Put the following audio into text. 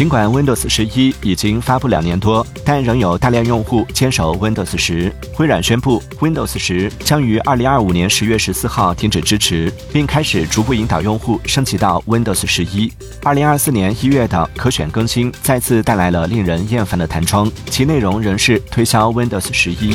尽管 windows 十一已经发布两年多但仍有大量用户坚守 windows 十。微软宣布 windows 十将于二零二五年十月十四号停止支持并开始逐步引导用户升级到 windows 十一。二零二四年一月的可选更新再次带来了令人厌烦的弹窗其内容仍是推销 windows 十一。